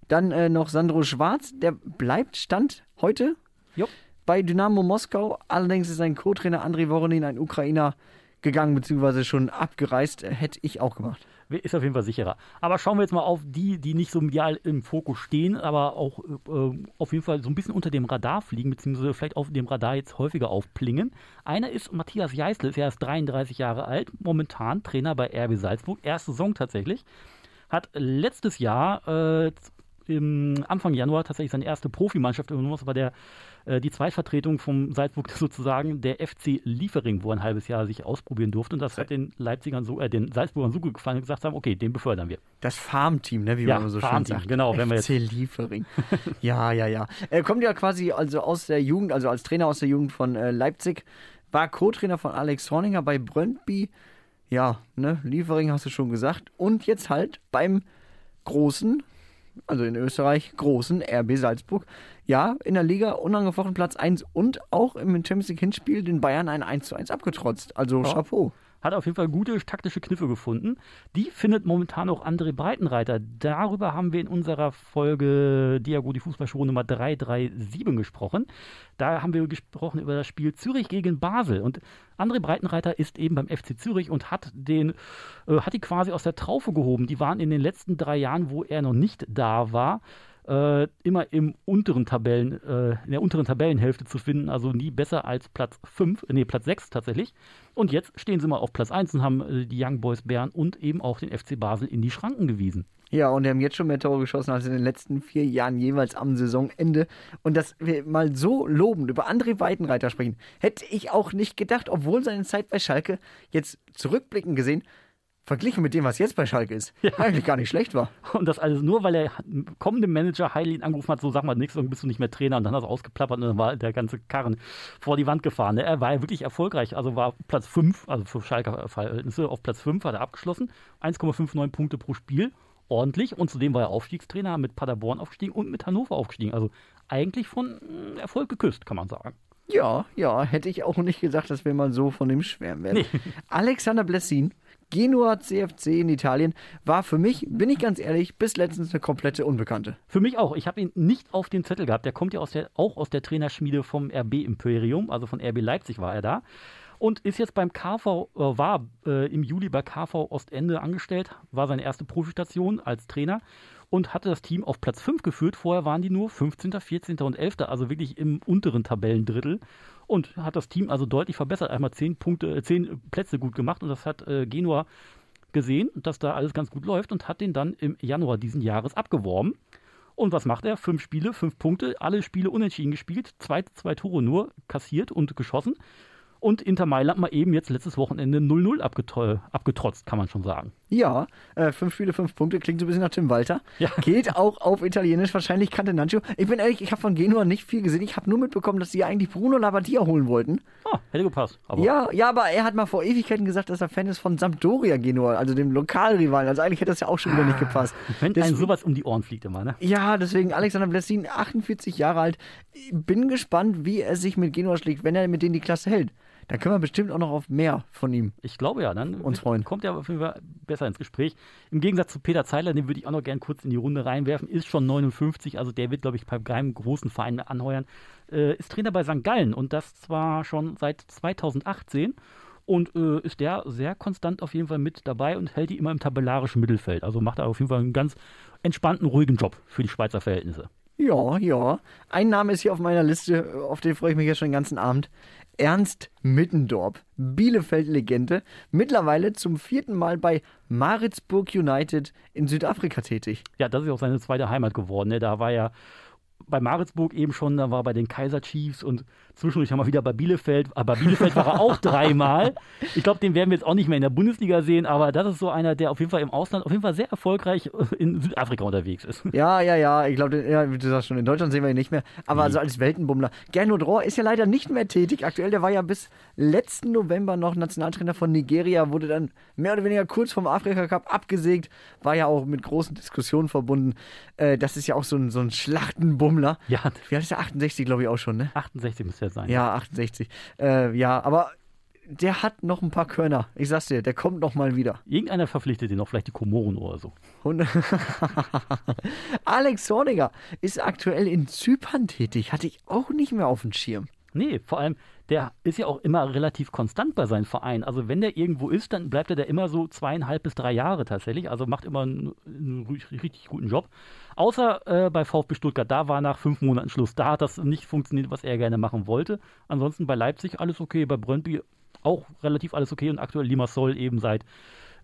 Dann äh, noch Sandro Schwarz, der bleibt Stand heute Jo. bei Dynamo Moskau. Allerdings ist sein Co-Trainer Andrei Voronin, ein Ukrainer, gegangen bzw. schon abgereist. Äh, Hätte ich auch gemacht. Ist auf jeden Fall sicherer. Aber schauen wir jetzt mal auf die, die nicht so medial im Fokus stehen, aber auch äh, auf jeden Fall so ein bisschen unter dem Radar fliegen, beziehungsweise vielleicht auf dem Radar jetzt häufiger aufplingen. Einer ist Matthias Jeißl, ist erst 33 Jahre alt, momentan Trainer bei RB Salzburg, erste Saison tatsächlich. Hat letztes Jahr äh, im Anfang Januar tatsächlich seine erste Profimannschaft übernommen. Das war der, äh, die Zweitvertretung vom Salzburg sozusagen, der FC Liefering, wo er ein halbes Jahr sich ausprobieren durfte. Und das hat den Leipzigern so, äh, den Salzburgern so gut gefallen, gesagt haben, okay, den befördern wir. Das Farmteam, ne, wie Ja, man so schön sagt. genau, wenn wir FC Liefering. ja, ja, ja. Er kommt ja quasi also aus der Jugend, also als Trainer aus der Jugend von äh, Leipzig, war Co-Trainer von Alex Horninger bei Brøndby. Ja, ne, Liefering hast du schon gesagt. Und jetzt halt beim großen, also in Österreich, großen RB Salzburg. Ja, in der Liga unangefochten Platz 1 und auch im Champions League Hinspiel den Bayern ein 1 zu 1 abgetrotzt. Also Ja. Chapeau. Hat auf jeden Fall gute taktische Kniffe gefunden. Die findet momentan auch André Breitenreiter. Darüber haben wir in unserer Folge Diago, die Fußballshow Nummer 337 gesprochen. Da haben wir gesprochen über das Spiel Zürich gegen Basel. Und André Breitenreiter ist eben beim FC Zürich und hat, den, äh, hat die quasi aus der Traufe gehoben. Die waren in den letzten drei Jahren, wo er noch nicht da war, äh, immer im unteren Tabellen, äh, in der unteren Tabellenhälfte zu finden, also nie besser als Platz 5, nee, Platz 6 tatsächlich. Und jetzt stehen sie mal auf Platz 1 und haben äh, die Young Boys Bern und eben auch den FC Basel in die Schranken gewiesen. Ja, und die haben jetzt schon mehr Tore geschossen als in den letzten vier Jahren jeweils am Saisonende. Und dass wir mal so lobend über André Weidenreiter sprechen, hätte ich auch nicht gedacht, obwohl seine Zeit bei Schalke jetzt zurückblickend gesehen, verglichen mit dem, was jetzt bei Schalke ist, eigentlich gar nicht schlecht war. Und das alles nur, weil der kommende Manager Heili ihn angerufen hat, so sag mal nichts, dann bist du nicht mehr Trainer. Und dann hat er ausgeplappert und dann war der ganze Karren vor die Wand gefahren. Er war ja wirklich erfolgreich, also war Platz 5, also für Schalker Verhältnisse auf Platz 5 hat er abgeschlossen. 1,59 Punkte pro Spiel, ordentlich. Und zudem war er Aufstiegstrainer, mit Paderborn aufgestiegen und mit Hannover aufgestiegen. Also eigentlich von äh, Erfolg geküsst, kann man sagen. Ja, ja, hätte ich auch nicht gesagt, dass wir mal so von dem schwärmen werden. Alexander Blessin, Genua CFC in Italien, war für mich, bin ich ganz ehrlich, bis letztens eine komplette Unbekannte. Für mich auch. Ich habe ihn nicht auf dem Zettel gehabt. Der kommt ja aus der, auch aus der Trainerschmiede vom RB Imperium, also von RB Leipzig war er da. Und ist jetzt beim KV, äh, war äh, im Juli bei KV Ostende angestellt, war seine erste Profistation als Trainer und hatte das Team auf Platz 5 geführt. Vorher waren die nur 15., 14. und 11., also wirklich im unteren Tabellendrittel. Und hat das Team also deutlich verbessert. Einmal 10 Punkte, äh, 10 Plätze gut gemacht und das hat äh, Genua gesehen, dass da alles ganz gut läuft und hat den dann im Januar diesen Jahres abgeworben. Und was macht er? Fünf Spiele, fünf Punkte, alle Spiele unentschieden gespielt, zwei, zwei Tore nur kassiert und geschossen. Und Inter Mailand mal eben jetzt letztes Wochenende 0-0 abgetro- abgetrotzt, kann man schon sagen. Ja, äh, fünf Spiele, fünf Punkte, klingt so ein bisschen nach Tim Walter. Ja. Geht auch auf Italienisch, wahrscheinlich Catenaccio. Ich bin ehrlich, ich habe von Genua nicht viel gesehen. Ich habe nur mitbekommen, dass sie eigentlich Bruno Labbadia holen wollten. Ah, hätte gepasst. Aber Ja, ja, aber er hat mal vor Ewigkeiten gesagt, dass er Fan ist von Sampdoria Genua, also dem Lokalrivalen. Also eigentlich hätte das ja auch schon wieder nicht gepasst. wenn Des- einem sowas um die Ohren fliegt immer, ne? Ja, deswegen Alexander Blessin, 48 Jahre alt. Bin gespannt, wie er sich mit Genua schlägt, wenn er mit denen die Klasse hält. Da können wir bestimmt auch noch auf mehr von ihm. Ich glaube ja, dann Uns freuen. kommt er auf jeden Fall besser ins Gespräch. Im Gegensatz zu Peter Zeiler, den würde ich auch noch gern kurz in die Runde reinwerfen, ist schon 59, also der wird, glaube ich, bei keinem großen Verein mehr anheuern. Äh, ist Trainer bei St. Gallen und das zwar schon seit 2018 und äh, ist der sehr konstant auf jeden Fall mit dabei und hält die immer im tabellarischen Mittelfeld. Also macht er auf jeden Fall einen ganz entspannten, ruhigen Job für die Schweizer Verhältnisse. Ja, ja. Ein Name ist hier auf meiner Liste, auf den freue ich mich jetzt schon den ganzen Abend. Ernst Mittendorp, Bielefeld-Legende, mittlerweile zum vierten Mal bei Maritzburg United in Südafrika tätig. Ja, das ist auch seine zweite Heimat geworden. Ne? Da war er bei Maritzburg eben schon, da war er bei den Kaiser Chiefs und zwischendurch haben wir wieder bei Bielefeld. Aber bei Bielefeld war er auch dreimal. Ich glaube, den werden wir jetzt auch nicht mehr in der Bundesliga sehen, aber das ist so einer, der auf jeden Fall im Ausland auf jeden Fall sehr erfolgreich in Südafrika unterwegs ist. Ja, ja, ja, ich glaube, ja, wie du sagst schon, in Deutschland sehen wir ihn nicht mehr. Aber also als Weltenbummler. Gernot Rohr ist ja leider nicht mehr tätig. Aktuell, der war ja bis letzten November noch Nationaltrainer von Nigeria, wurde dann mehr oder weniger kurz vom Afrika Cup abgesägt. War ja auch mit großen Diskussionen verbunden. Äh, das ist ja auch so ein, so ein Schlachtenbummler. Ja, Wie alt ist der? 68, glaube ich, auch schon, ne? 68 müsste er sein. Ja, 68. Äh, ja, aber der hat noch ein paar Körner. Ich sag's dir, der kommt noch mal wieder. Irgendeiner verpflichtet ihn noch, vielleicht die Komoren oder so. Alex Zorniger ist aktuell in Zypern tätig. Hatte ich auch nicht mehr auf dem Schirm. Nee, vor allem, der ist ja auch immer relativ konstant bei seinem Verein. Also wenn der irgendwo ist, dann bleibt er da immer so zweieinhalb bis drei Jahre tatsächlich. Also macht immer einen, einen ri- richtig guten Job. Außer äh, bei VfB Stuttgart, da war nach fünf Monaten Schluss. Da hat das nicht funktioniert, was er gerne machen wollte. Ansonsten bei Leipzig alles okay, bei Brøndby auch relativ alles okay und aktuell Limassol eben seit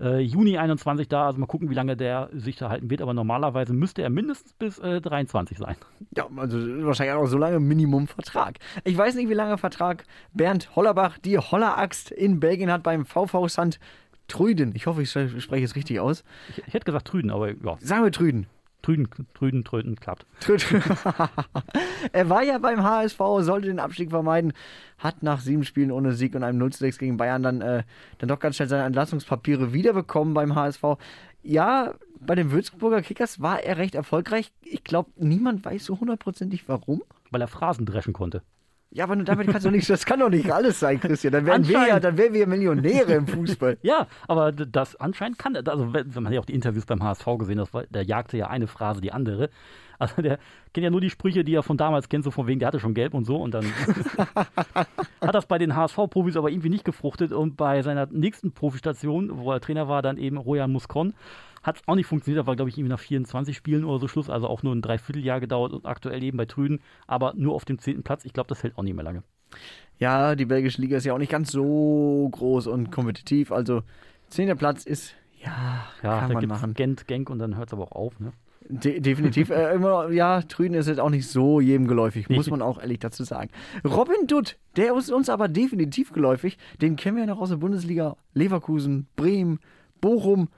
äh, Juni 21 da. Also mal gucken, wie lange der sich da halten wird. Aber normalerweise müsste er mindestens bis äh, 23 sein. Ja, also wahrscheinlich auch so lange Minimumvertrag. Ich weiß nicht, wie lange Vertrag Bernd Hollerbach, die Holleraxt in Belgien hat beim VV St. Trüden. Ich hoffe, ich spreche es richtig aus. Ich, ich hätte gesagt Trüden, aber ja, Sagen wir Trüden. Trüden, Trüden, Tröten klappt. Er war ja beim HSV, sollte den Abstieg vermeiden, hat nach sieben Spielen ohne Sieg und einem 0 6 gegen Bayern dann, äh, dann doch ganz schnell seine Entlassungspapiere wiederbekommen beim HSV. Ja, bei den Würzburger Kickers war er recht erfolgreich. Ich glaube, niemand weiß so hundertprozentig warum. Weil er Phrasen dreschen konnte. Ja, aber damit kannst du nicht, das kann doch nicht alles sein, Christian. Dann wären wir ja, dann wären wir Millionäre im Fußball. Ja, aber das anscheinend kann, also wenn man ja auch die Interviews beim HSV gesehen hat, der jagte ja eine Phrase die andere. Also der kennt ja nur die Sprüche, die er von damals kennt, so von wegen, der hatte schon gelb und so und dann hat das bei den HSV-Profis aber irgendwie nicht gefruchtet und bei seiner nächsten Profistation, wo er Trainer war, dann eben Royan Muscon, hat es auch nicht funktioniert, da war glaube ich irgendwie nach 24 Spielen oder so Schluss, also auch nur ein Dreivierteljahr gedauert und aktuell eben bei Trüden, aber nur auf dem zehnten Platz, ich glaube, das hält auch nicht mehr lange. Ja, die belgische Liga ist ja auch nicht ganz so groß und kompetitiv. Also, zehnter Platz ist, ja, Ja, kann da man machen. Gent, Genk und dann hört es aber auch auf, ne? De definitiv. äh, immer, ja, Trüden ist jetzt auch nicht so jedem geläufig, muss man auch ehrlich dazu sagen. Robin Dutt, der ist uns aber definitiv geläufig. Den kennen wir ja noch aus der Bundesliga. Leverkusen, Bremen, Bochum.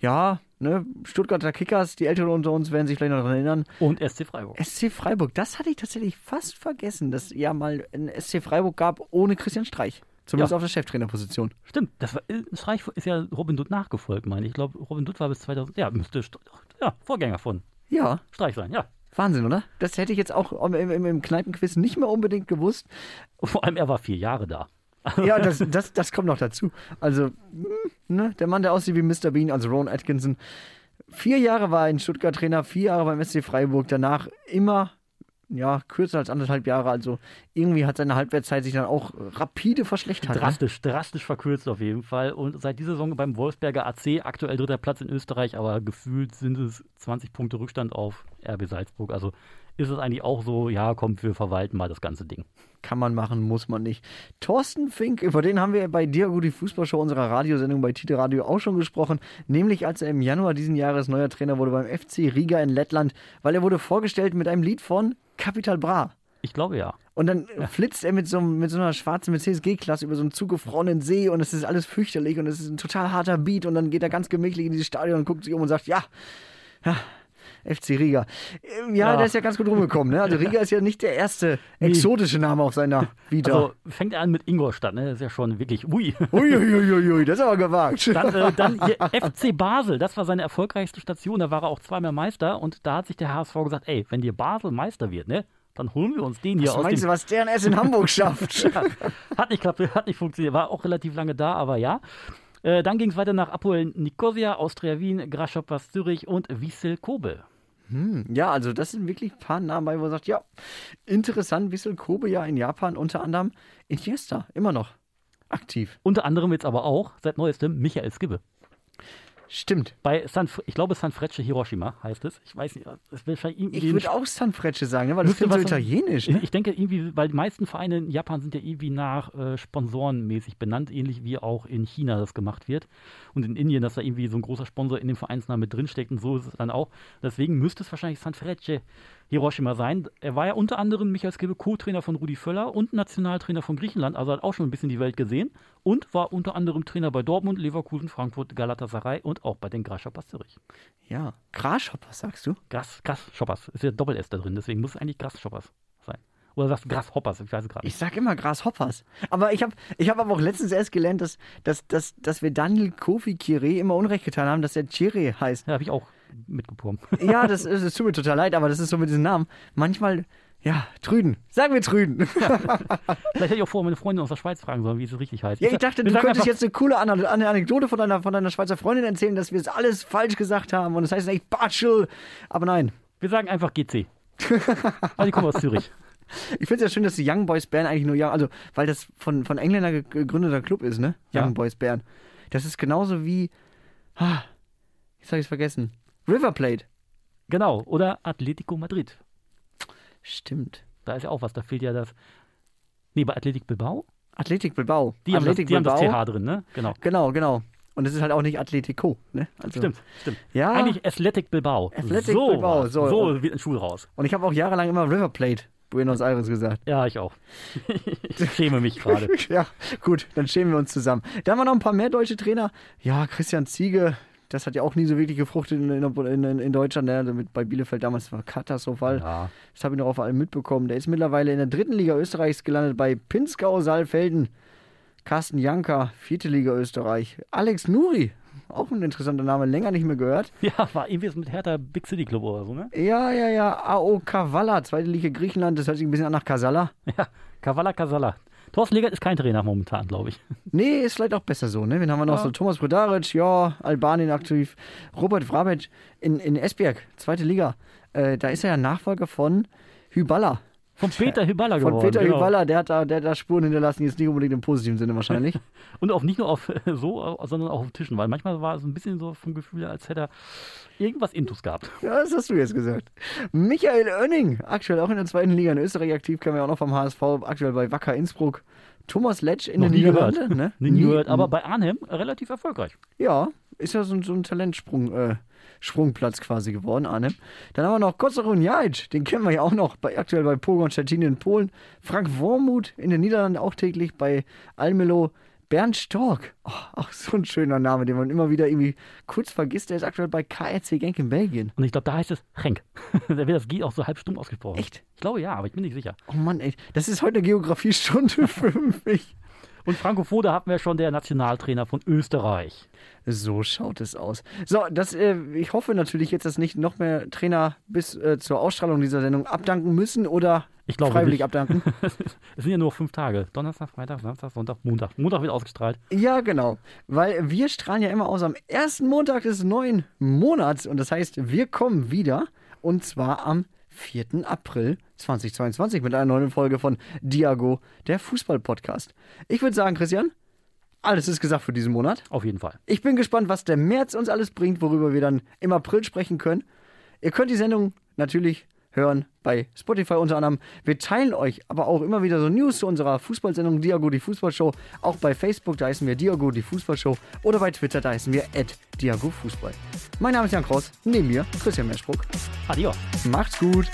Ja, ne, Stuttgarter Kickers, die Älteren unter uns werden sich vielleicht noch daran erinnern. Und SC Freiburg. SC Freiburg, das hatte ich tatsächlich fast vergessen, dass ja mal ein SC Freiburg gab ohne Christian Streich. Zumindest Ja. auf der Cheftrainerposition. Stimmt, das war, äh, Streich ist ja Robin Dutt nachgefolgt, meine ich. Ich glaube, Robin Dutt war bis 2000, ja, müsste St- ja, Vorgänger von Ja, Streich sein, ja. Wahnsinn, oder? Das hätte ich jetzt auch im, im, im Kneipenquiz nicht mehr unbedingt gewusst. Vor allem, er war vier Jahre da. Ja, das, das, das kommt noch dazu. Also, hm, ne, der Mann, der aussieht wie Mr. Bean, also Ron Atkinson. Vier Jahre war er in Stuttgart Trainer, vier Jahre beim SC Freiburg, danach immer, ja, kürzer als anderthalb Jahre. Also, irgendwie hat seine Halbwertszeit sich dann auch rapide verschlechtert. ne? Drastisch, drastisch verkürzt auf jeden Fall. Und seit dieser Saison beim Wolfsberger AC, aktuell dritter Platz in Österreich, aber gefühlt sind es 20 Punkte Rückstand auf RB Salzburg. Also ist es eigentlich auch so, ja, komm, wir verwalten mal das ganze Ding. Kann man machen, muss man nicht. Thorsten Fink, über den haben wir bei Diago die Fußballshow unserer Radiosendung bei Tite Radio auch schon gesprochen, nämlich als er im Januar diesen Jahres neuer Trainer wurde beim FC Riga in Lettland, weil er wurde vorgestellt mit einem Lied von Capital Bra. Ich glaube ja. Und dann flitzt er mit so, mit so einer schwarzen Mercedes G-Klasse über so einen zugefrorenen See und es ist alles fürchterlich und es ist ein total harter Beat und dann geht er ganz gemächlich in dieses Stadion und guckt sich um und sagt, ja, ja FC Riga. Ähm, Ja, Ja. der ist ja ganz gut rumgekommen. Ne? Also Riga ist ja nicht der erste exotische Name auf seiner Vita. Also fängt er an mit Ingolstadt, ne? Das ist ja schon wirklich, ui. Uiuiuiui, das ist aber gewagt. Dann, äh, dann FC Basel, das war seine erfolgreichste Station, da war er auch zweimal Meister und da hat sich der HSV gesagt, ey, wenn dir Basel Meister wird, ne, dann holen wir uns den hier Was aus meinst du, was der in Hamburg schafft? Hat nicht geklappt, hat nicht funktioniert, war auch relativ lange da, aber ja. Äh, dann ging es weiter nach Apoel Nicosia, Austria Wien, Grasshopper Zürich und Wiesel Kobe. ja, also das sind wirklich ein paar Namen bei, wo man sagt, ja, interessant, Wissel Kobe ja in Japan, unter anderem Iniesta, immer noch aktiv. Unter anderem jetzt aber auch seit neuestem Michael Skibbe. Stimmt. Bei San, ich glaube Sanfrecce Hiroshima heißt es. Ich weiß nicht, will irgendwie Ich würde auch Sanfrecce sagen, ne? weil das klingt so italienisch. Ne? Ich denke irgendwie, weil die meisten Vereine in Japan sind ja irgendwie nach äh, Sponsoren mäßig benannt, ähnlich wie auch in China das gemacht wird. Und in Indien, dass da irgendwie so ein großer Sponsor in dem Vereinsnamen mit drinsteckt und so ist es dann auch. Deswegen müsste es wahrscheinlich Sanfrecce Hiroshima sein. Er war ja unter anderem Michael Skibbe Co-Trainer von Rudi Völler und Nationaltrainer von Griechenland, also hat auch schon ein bisschen die Welt gesehen und war unter anderem Trainer bei Dortmund, Leverkusen, Frankfurt, Galatasaray und auch bei den Grasshopper Zürich. Ja, Grasshoppers, sagst du? Gras, Grasshoppers, ist ja Doppel-S da drin, deswegen muss es eigentlich Grasshoppers sein. Oder sagst du Grasshoppers, ich weiß es gerade Ich sag immer Grasshoppers. Aber ich habe ich hab aber auch letztens erst gelernt, dass, dass, dass, dass wir Daniel Kofi Kire immer Unrecht getan haben, dass er Chire heißt. Ja, habe ich auch mitbekommen. Ja, das, ist- es tut mir total leid, aber das ist so mit diesem Namen. Manchmal, ja, Trüden. Sagen wir Trüden. Vielleicht hätte ich auch vorher meine Freundin aus der Schweiz fragen sollen, wie es richtig heißt. Ja, ich sag- dachte, du könntest jetzt eine coole Ana- eine Anekdote von deiner, von deiner Schweizer Freundin erzählen, dass wir es alles falsch gesagt haben und es heißt eigentlich Batschel. Aber nein. Wir sagen einfach GC. Weil die kommen aus Zürich. Ich finde es ja schön, dass die Young Boys Bern eigentlich nur Young, also weil das von, von Engländern ge- gegründeter Club ist, ne? Ja. Young Boys Bern. Das ist genauso wie, ah, jetzt habe ich es vergessen. River Plate. Genau. Oder Atletico Madrid. Stimmt. Da ist ja auch was, da fehlt ja das. Nee, bei Athletic Bilbao? Athletic Bilbao. Die, haben das, Athletic die haben das TH drin, ne? Genau. Genau, genau. Und es ist halt auch nicht Atletico, ne? Also, Stimmt, stimmt. Ja. Eigentlich Athletic Bilbao. Athletic so Bilbao, so. So wird ein Schuh raus. Und ich habe auch jahrelang immer River Plate Buenos Aires gesagt. Ja, ich auch. ich schäme mich gerade. Ja, gut, dann schämen wir uns zusammen. Da haben wir noch ein paar mehr deutsche Trainer. Ja, Christian Ziege, das hat ja auch nie so wirklich gefruchtet in, in, in, in Deutschland. Ne? Also mit, bei Bielefeld damals war katastrophal. Ja. Das habe ich noch auf allem mitbekommen. Der ist mittlerweile in der dritten Liga Österreichs gelandet bei Pinzgau Saalfelden. Carsten Janker, vierte Liga Österreich. Alex Nuri, auch ein interessanter Name, länger nicht mehr gehört. Ja, war irgendwie was mit Hertha Big City Club oder so, ne? Ja, ja, ja, AO Kavala, zweite Liga Griechenland, das hört sich ein bisschen an nach Kasala. Ja, Kavala Kasala. Thorsten Legert ist kein Trainer momentan, glaube ich. Nee, ist vielleicht auch besser so. Ne? Wen haben wir noch? Ja. So Thomas Brodaric, ja, Albanien aktiv. Robert Vrabec in, in Esbjerg, zweite Liga. Äh, da ist er ja Nachfolger von Hyballa. Von Peter Hyballa Von geworden. Peter genau. Hyballa, der hat, da, der hat da Spuren hinterlassen, jetzt nicht unbedingt im positiven Sinne wahrscheinlich. Und auch nicht nur auf so, sondern auch auf Tischen, weil manchmal war es ein bisschen so vom Gefühl, als hätte er irgendwas Intus gehabt. ja, das hast du jetzt gesagt. Michael Oenning, aktuell auch in der zweiten Liga in Österreich aktiv, kennen wir auch noch vom HSV, aktuell bei Wacker Innsbruck. Thomas Letsch in nie gehört. Niederlanden. Ne? Nie gehört, aber bei Arnhem relativ erfolgreich. Ja, ist ja so, ein- so ein Talentsprung, äh, Sprungplatz quasi geworden, Arnhem. Dann haben wir noch Kotzerun Jajic, den kennen wir ja auch noch, bei, aktuell bei Pogon Stettin in Polen. Frank Wormuth in den Niederlanden auch täglich bei Almelo. Bernd Stork, oh, auch so ein schöner Name, den man immer wieder irgendwie kurz vergisst. Der ist aktuell bei KRC Genk in Belgien. Und ich glaube, da heißt es Henk. da wird das G auch so halb stumm ausgesprochen. Echt? Ich glaube ja, aber ich bin nicht sicher. Oh Mann, ey, das ist heute Geografiestunde für mich. Und Franco Foda hatten wir schon, der Nationaltrainer von Österreich. So schaut es aus. So, das, äh, ich hoffe natürlich jetzt, dass nicht noch mehr Trainer bis äh, zur Ausstrahlung dieser Sendung abdanken müssen oder Ich glaube freiwillig nicht. abdanken. Es sind ja nur fünf Tage. Donnerstag, Freitag, Samstag, Sonntag, Montag. Montag wird ausgestrahlt. Ja, genau. Weil wir strahlen ja immer aus am ersten Montag des neuen Monats. Und das heißt, wir kommen wieder. Und zwar am 4. April 2022 mit einer neuen Folge von Diago, der Fußball-Podcast. Ich würde sagen, Christian, alles ist gesagt für diesen Monat. Auf jeden Fall. Ich bin gespannt, was der März uns alles bringt, worüber wir dann im April sprechen können. Ihr könnt die Sendung natürlich hören bei Spotify unter anderem. Wir teilen euch aber auch immer wieder so News zu unserer Fußballsendung Diago die Fußballshow. Auch bei Facebook, da heißen wir Diago die Fußballshow. Oder bei Twitter, da heißen wir Diago Fußball. Mein Name ist Jan Kraus, neben mir Christian Meschbruck. Adios. Macht's gut.